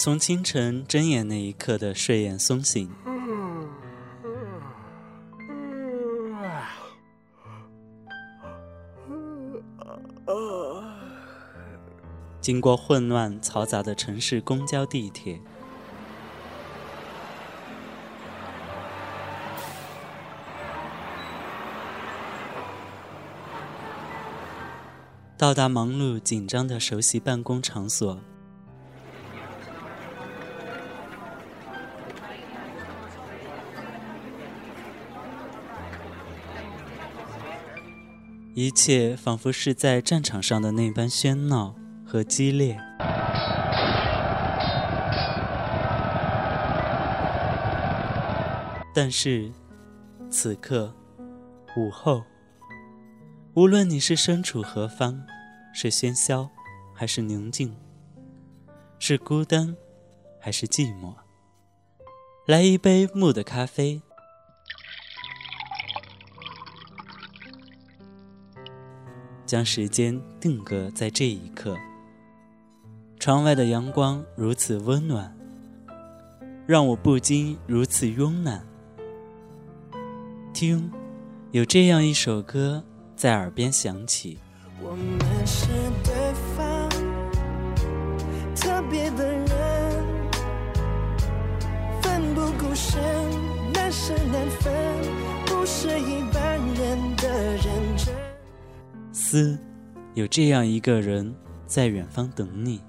从清晨睁眼那一刻的睡眼松醒，经过混乱嘈杂的城市公交、地铁。到达忙碌紧张的熟悉办公场所，一切仿佛是在战场上的那般喧闹和激烈。但是，此刻，午后。无论你是身处何方，是喧嚣，还是宁静；是孤单，还是寂寞。来一杯木的咖啡，将时间定格在这一刻。窗外的阳光如此温暖，让我不禁如此慵懒。听，有这样一首歌。在耳边响起。我们是对方特别的人，奋不顾身，难舍难分，不是一思，有这样一个人在远方等你。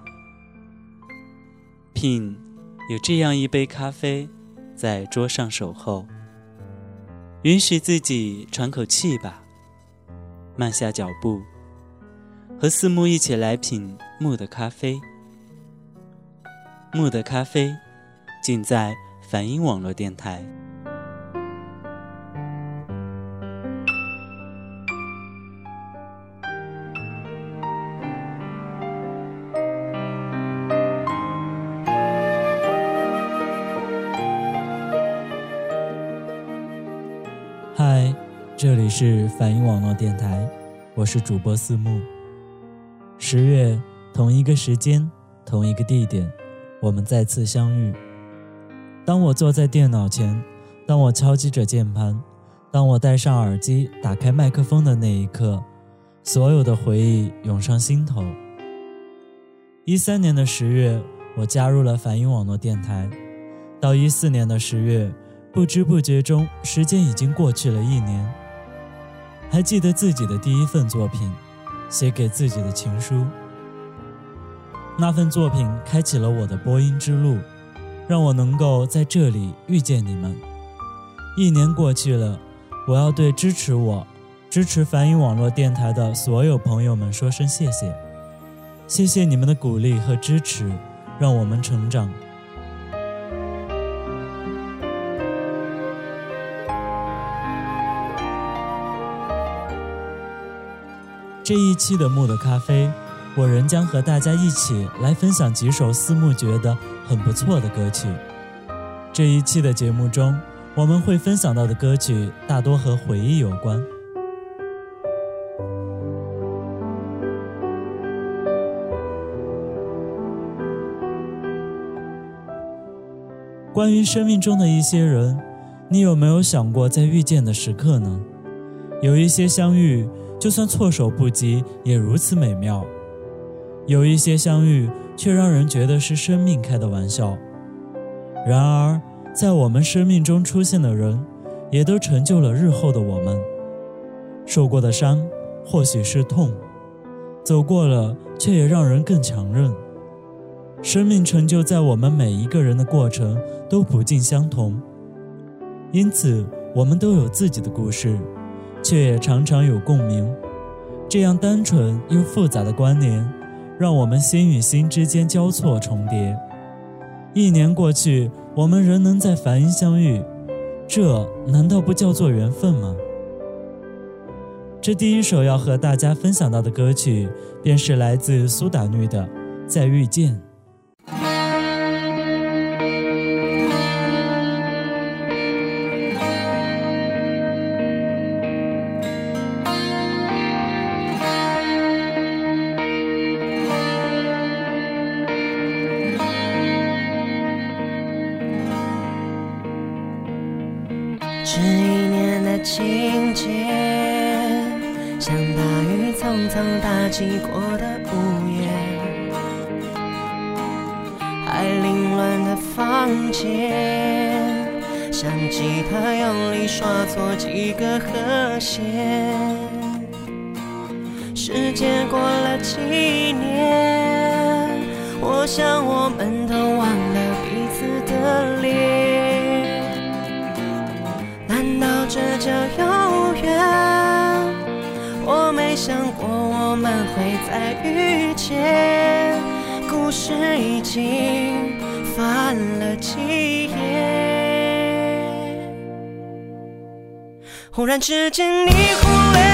品，有这样一杯咖啡在桌上守候。允许自己喘口气吧。慢下脚步，和四木一起来品木的咖啡。木的咖啡，尽在梵音网络电台。是反音网络电台，我是主播思木。十月同一个时间，同一个地点，我们再次相遇。当我坐在电脑前，当我敲击着键盘，当我戴上耳机，打开麦克风的那一刻，所有的回忆涌上心头。一三年的十月，我加入了反音网络电台，到一四年的十月，不知不觉中，时间已经过去了一年。还记得自己的第一份作品，写给自己的情书。那份作品开启了我的播音之路，让我能够在这里遇见你们。一年过去了，我要对支持我、支持梵音网络电台的所有朋友们说声谢谢，谢谢你们的鼓励和支持，让我们成长。这一期的木的咖啡，我仍将和大家一起来分享几首思慕觉得很不错的歌曲。这一期的节目中，我们会分享到的歌曲大多和回忆有关。关于生命中的一些人，你有没有想过在遇见的时刻呢？有一些相遇。就算措手不及，也如此美妙。有一些相遇，却让人觉得是生命开的玩笑。然而，在我们生命中出现的人，也都成就了日后的我们。受过的伤，或许是痛；走过了，却也让人更强韧。生命成就在我们每一个人的过程都不尽相同，因此，我们都有自己的故事。却也常常有共鸣，这样单纯又复杂的关联，让我们心与心之间交错重叠。一年过去，我们仍能在梵音相遇，这难道不叫做缘分吗？这第一首要和大家分享到的歌曲，便是来自苏打绿的《再遇见》。间，像吉他用力刷错几个和弦。时间过了几年，我想我们都忘了彼此的脸。难道这叫有缘？我没想过我们会再遇见，故事已经翻了几页。忽然之间，你忽略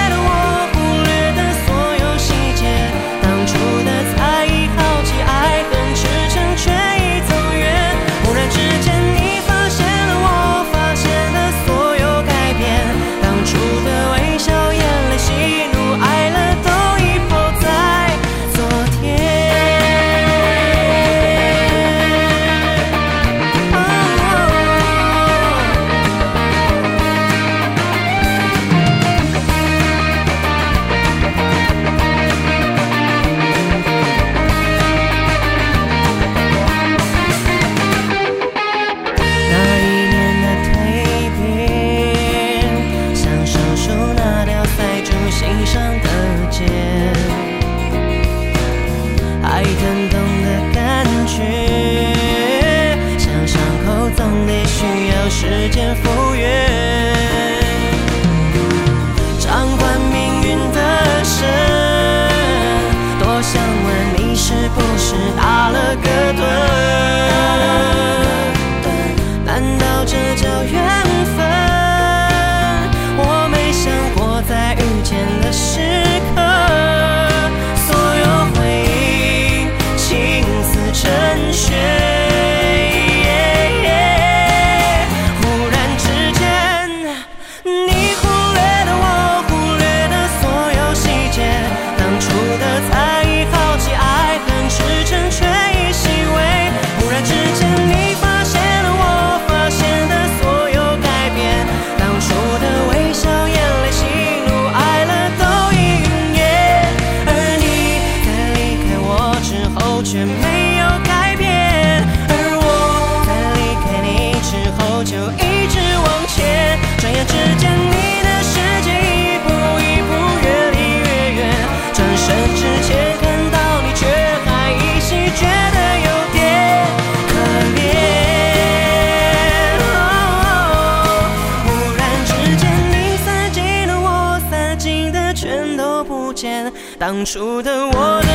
当初的我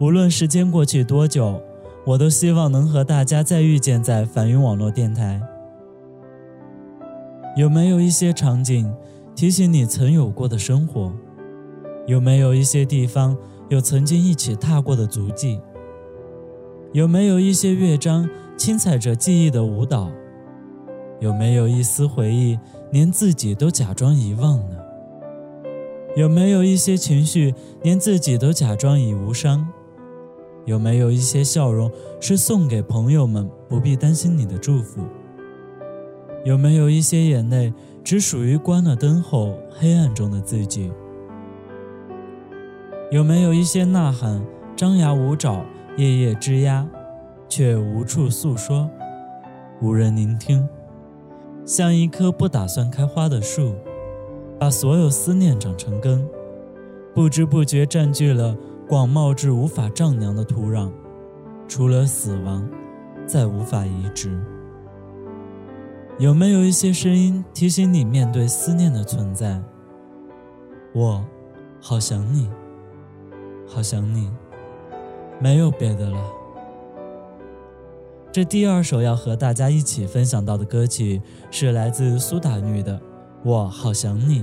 无论时间过去多久，我都希望能和大家再遇见在繁云网络电台。有没有一些场景提醒你曾有过的生活？有没有一些地方有曾经一起踏过的足迹？有没有一些乐章轻踩着记忆的舞蹈？有没有一丝回忆连自己都假装遗忘呢？有没有一些情绪连自己都假装已无伤？有没有一些笑容是送给朋友们不必担心你的祝福？有没有一些眼泪只属于关了灯后黑暗中的自己？有没有一些呐喊张牙舞爪、夜夜吱呀，却无处诉说？无人聆听，像一棵不打算开花的树，把所有思念长成根，不知不觉占据了广袤至无法丈量的土壤，除了死亡，再无法移植。有没有一些声音提醒你面对思念的存在？我，好想你，好想你，没有别的了。这第二首要和大家一起分享到的歌曲是来自苏打绿的《我好想你》。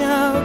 着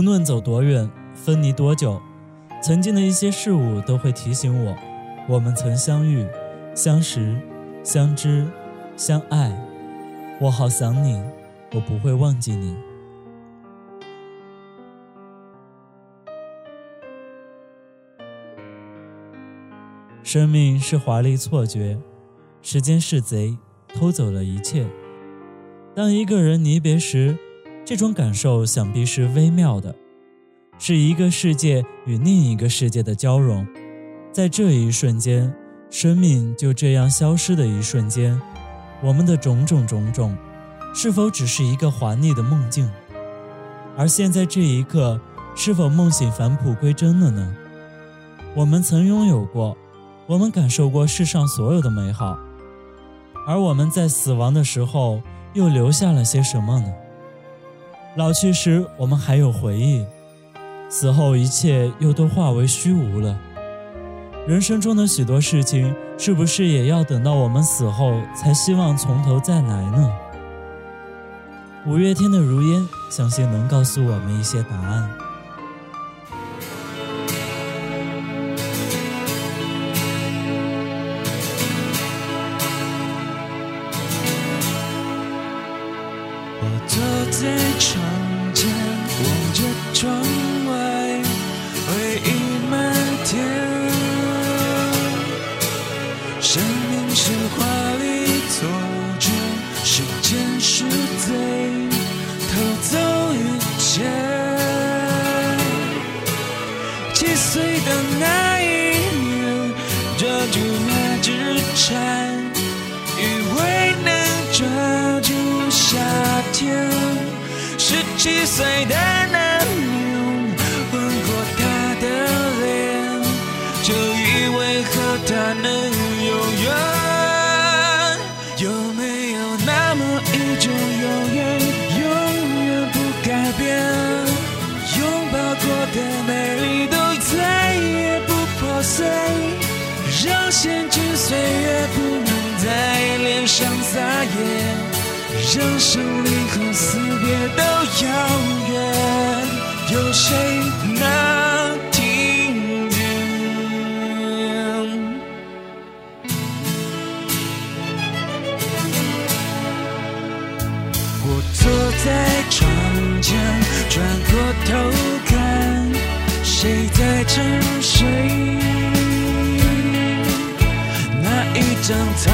无论走多远，分离多久，曾经的一些事物都会提醒我，我们曾相遇、相识、相知、相爱。我好想你，我不会忘记你。生命是华丽错觉，时间是贼，偷走了一切。当一个人离别时，这种感受想必是微妙的，是一个世界与另一个世界的交融。在这一瞬间，生命就这样消失的一瞬间，我们的种种种种，是否只是一个华丽的梦境？而现在这一刻，是否梦醒返璞归真了呢？我们曾拥有过，我们感受过世上所有的美好，而我们在死亡的时候，又留下了些什么呢？老去时，我们还有回忆；死后，一切又都化为虚无了。人生中的许多事情，是不是也要等到我们死后，才希望从头再来呢？五月天的《如烟》，相信能告诉我们一些答案。让生离和死别都遥远，有谁能听见？我坐在窗前，转过头看，谁在沉睡？那一张苍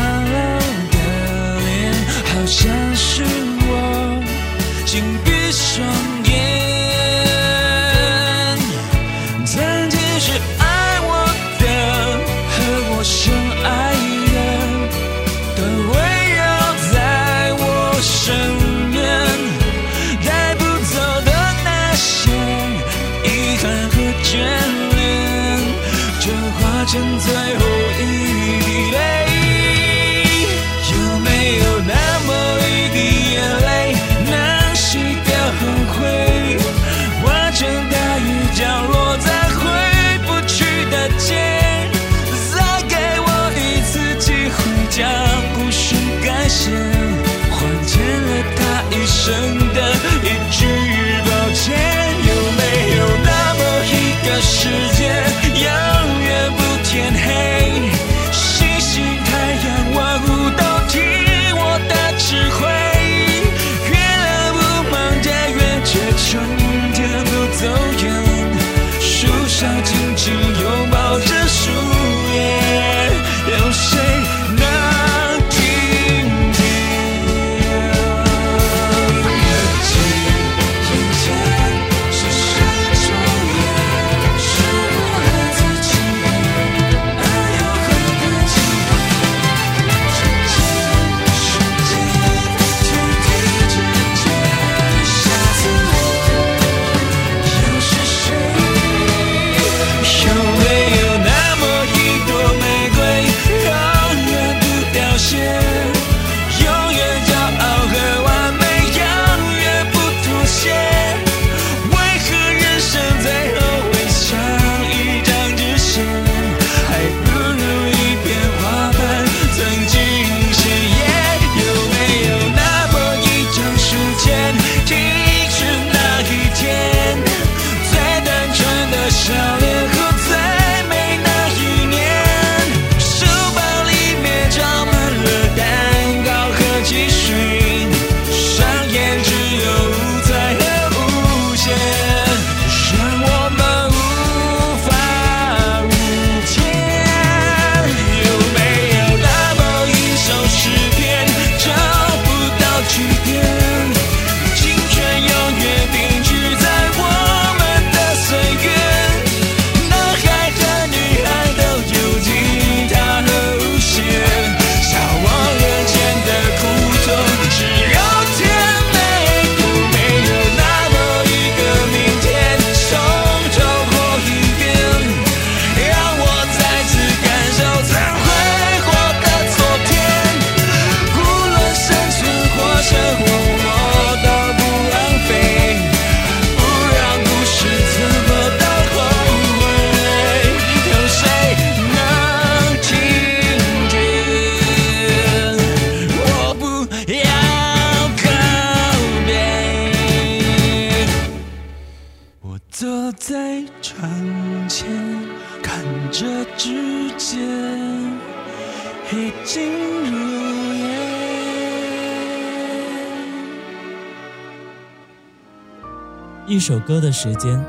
一首歌的时间，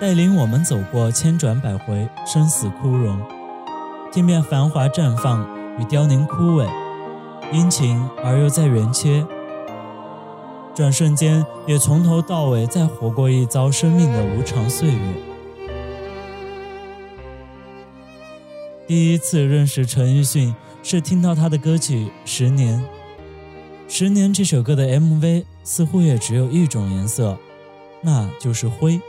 带领我们走过千转百回，生死枯荣，听遍繁华绽放与凋零枯萎，殷勤而又在圆缺。转瞬间，也从头到尾再活过一遭生命的无常岁月。第一次认识陈奕迅，是听到他的歌曲《十年》。《十年》这首歌的 MV 似乎也只有一种颜色。那就是灰。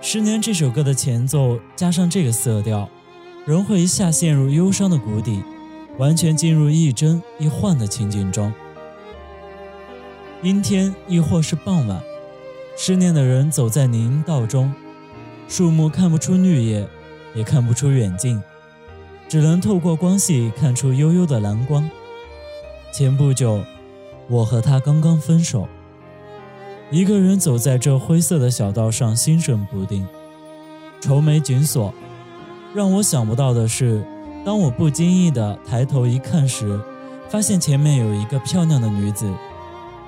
十年这首歌的前奏加上这个色调，人会一下陷入忧伤的谷底，完全进入一真一幻的情景中。阴天亦或是傍晚，失恋的人走在林荫道中，树木看不出绿叶，也看不出远近，只能透过光系看出悠悠的蓝光。前不久，我和他刚刚分手。一个人走在这灰色的小道上，心神不定，愁眉紧锁。让我想不到的是，当我不经意地抬头一看时，发现前面有一个漂亮的女子，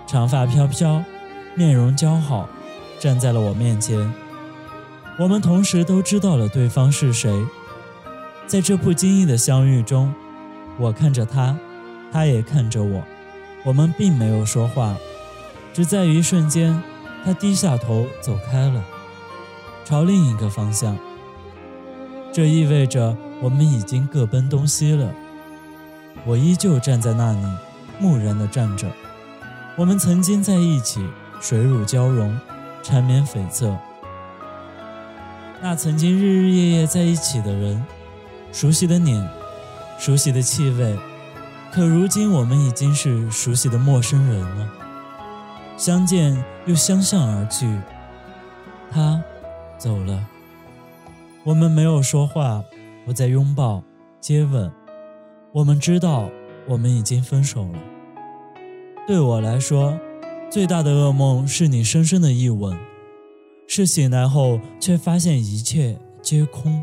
长发飘飘，面容姣好，站在了我面前。我们同时都知道了对方是谁。在这不经意的相遇中，我看着她，她也看着我，我们并没有说话。只在一瞬间，他低下头走开了，朝另一个方向。这意味着我们已经各奔东西了。我依旧站在那里，木然地站着。我们曾经在一起，水乳交融，缠绵悱恻。那曾经日日夜夜在一起的人，熟悉的脸，熟悉的气味，可如今我们已经是熟悉的陌生人了。相见又相向而去，他走了，我们没有说话，不再拥抱、接吻。我们知道，我们已经分手了。对我来说，最大的噩梦是你深深的一吻，是醒来后却发现一切皆空。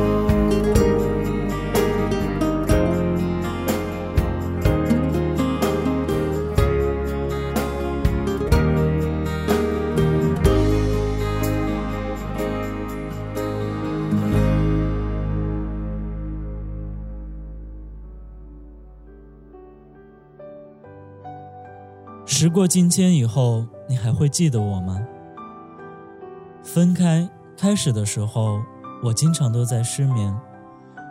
时过境迁以后，你还会记得我吗？分开开始的时候，我经常都在失眠，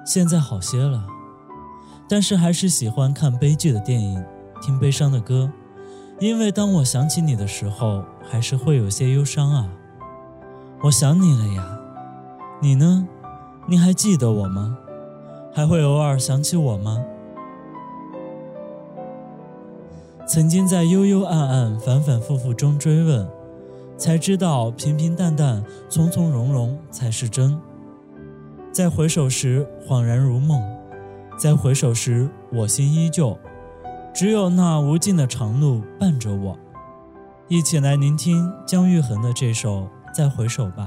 现在好些了，但是还是喜欢看悲剧的电影，听悲伤的歌，因为当我想起你的时候，还是会有些忧伤啊。我想你了呀，你呢？你还记得我吗？还会偶尔想起我吗？曾经在幽幽暗暗、反反复复中追问，才知道平平淡淡、从从容容才是真。再回首时，恍然如梦；再回首时，我心依旧。只有那无尽的长路伴着我。一起来聆听姜育恒的这首《再回首》吧。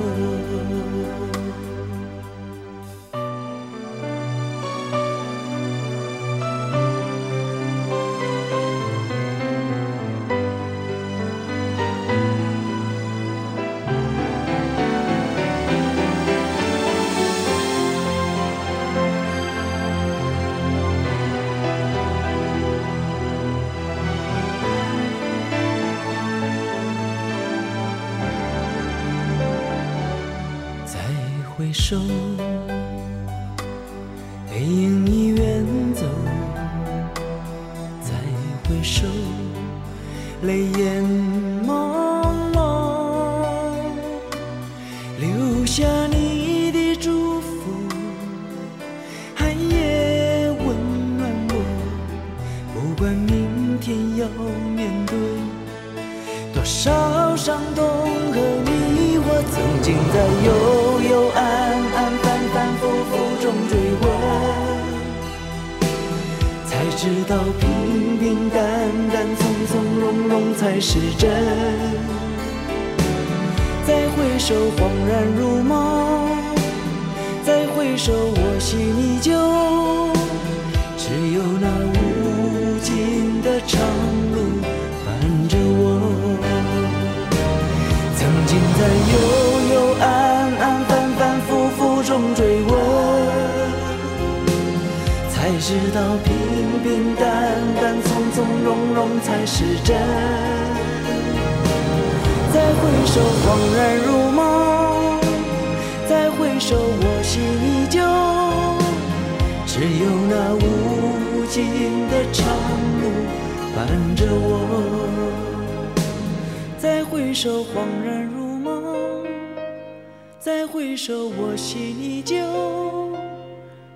我心依旧。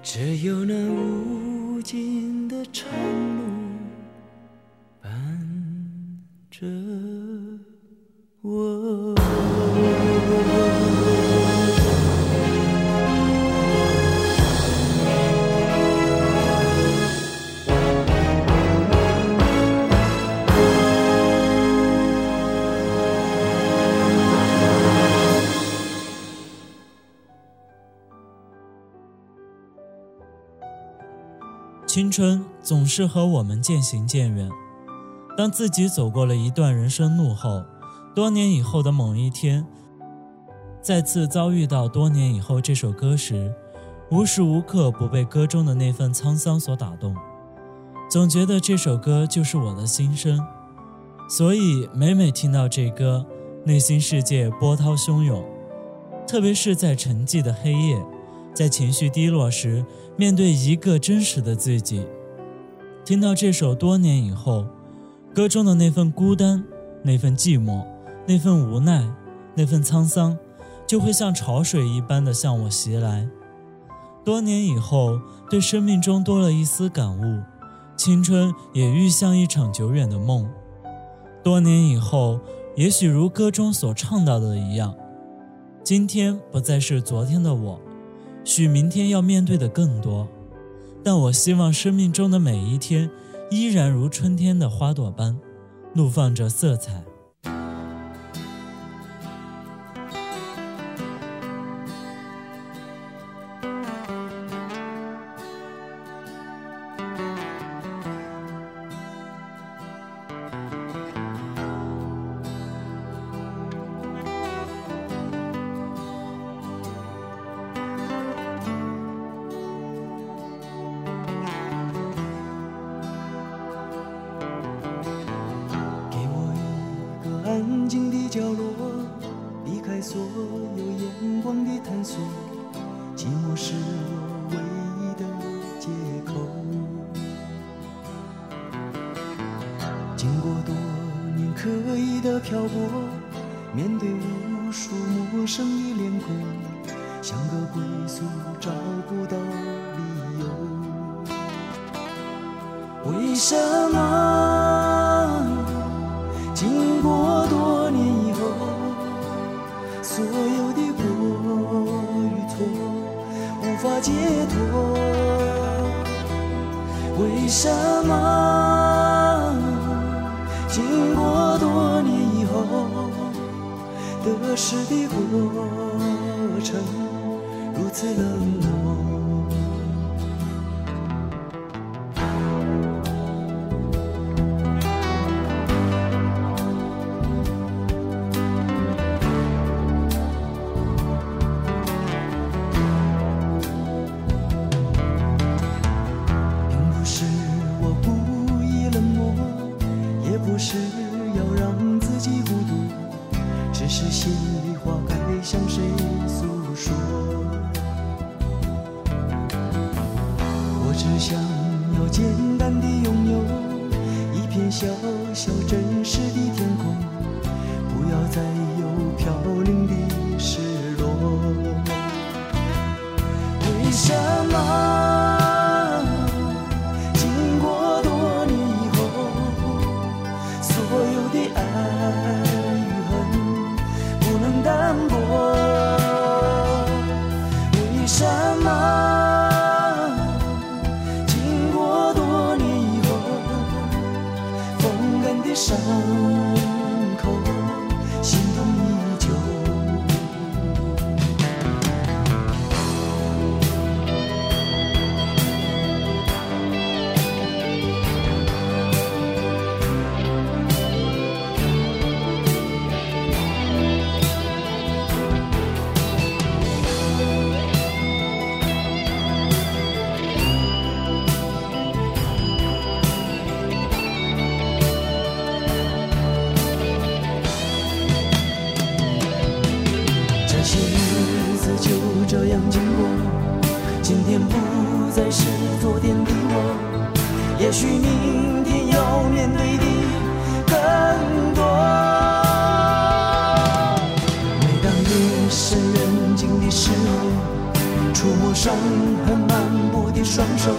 只有那无尽的长路伴着我。青春总是和我们渐行渐远。当自己走过了一段人生路后，多年以后的某一天，再次遭遇到多年以后这首歌时，无时无刻不被歌中的那份沧桑所打动，总觉得这首歌就是我的心声。所以每每听到这歌，内心世界波涛汹涌，特别是在沉寂的黑夜，在情绪低落时。面对一个真实的自己，听到这首多年以后，歌中的那份孤单、那份寂寞、那份无奈、那份沧桑，就会像潮水一般的向我袭来。多年以后，对生命中多了一丝感悟，青春也愈像一场久远的梦。多年以后，也许如歌中所唱到的一样，今天不再是昨天的我。许明天要面对的更多，但我希望生命中的每一天，依然如春天的花朵般，怒放着色彩。得失的过程如此冷漠？能淡伤痕满布的双手，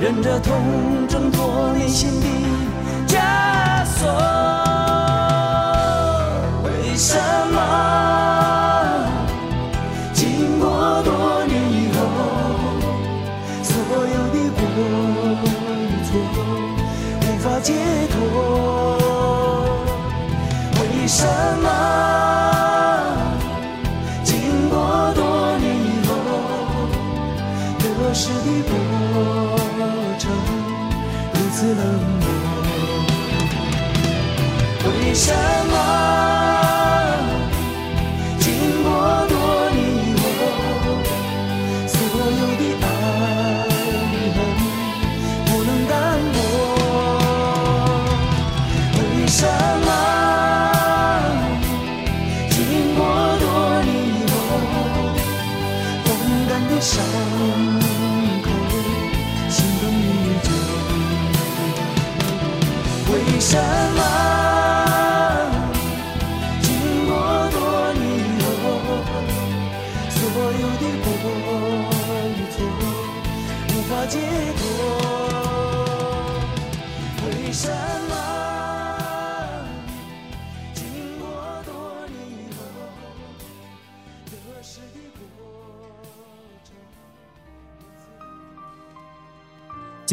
忍着痛挣脱内心的枷锁。为什什么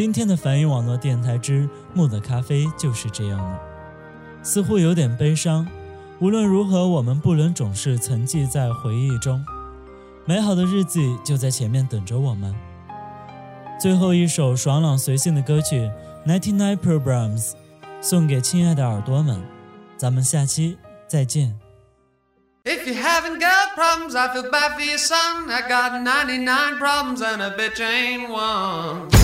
今天的梵音网络电台之木的咖啡就是这样了，似乎有点悲伤。无论如何，我们不能总是沉寂在回忆中，美好的日子就在前面等着我们。最后一首爽朗随性的歌曲《Ninety Nine Problems》，送给亲爱的耳朵们。咱们下期再见。If you haven't got problems, I feel bad for your son. I got 99 problems and a bitch ain't one.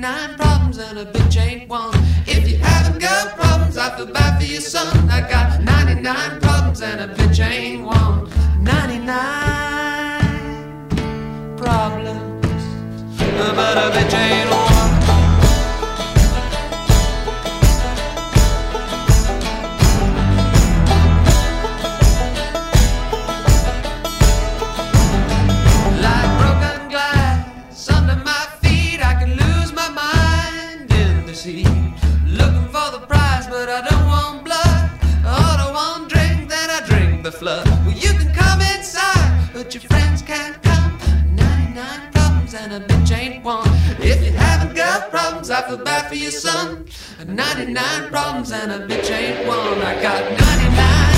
99 problems and a bitch ain't one. If you haven't got problems, I feel bad for your son. I got 99 problems and a bitch ain't one. 99 problems, but a bitch ain't one. Feel bad for your son. 99 problems and a bitch ain't one. I got 99. 99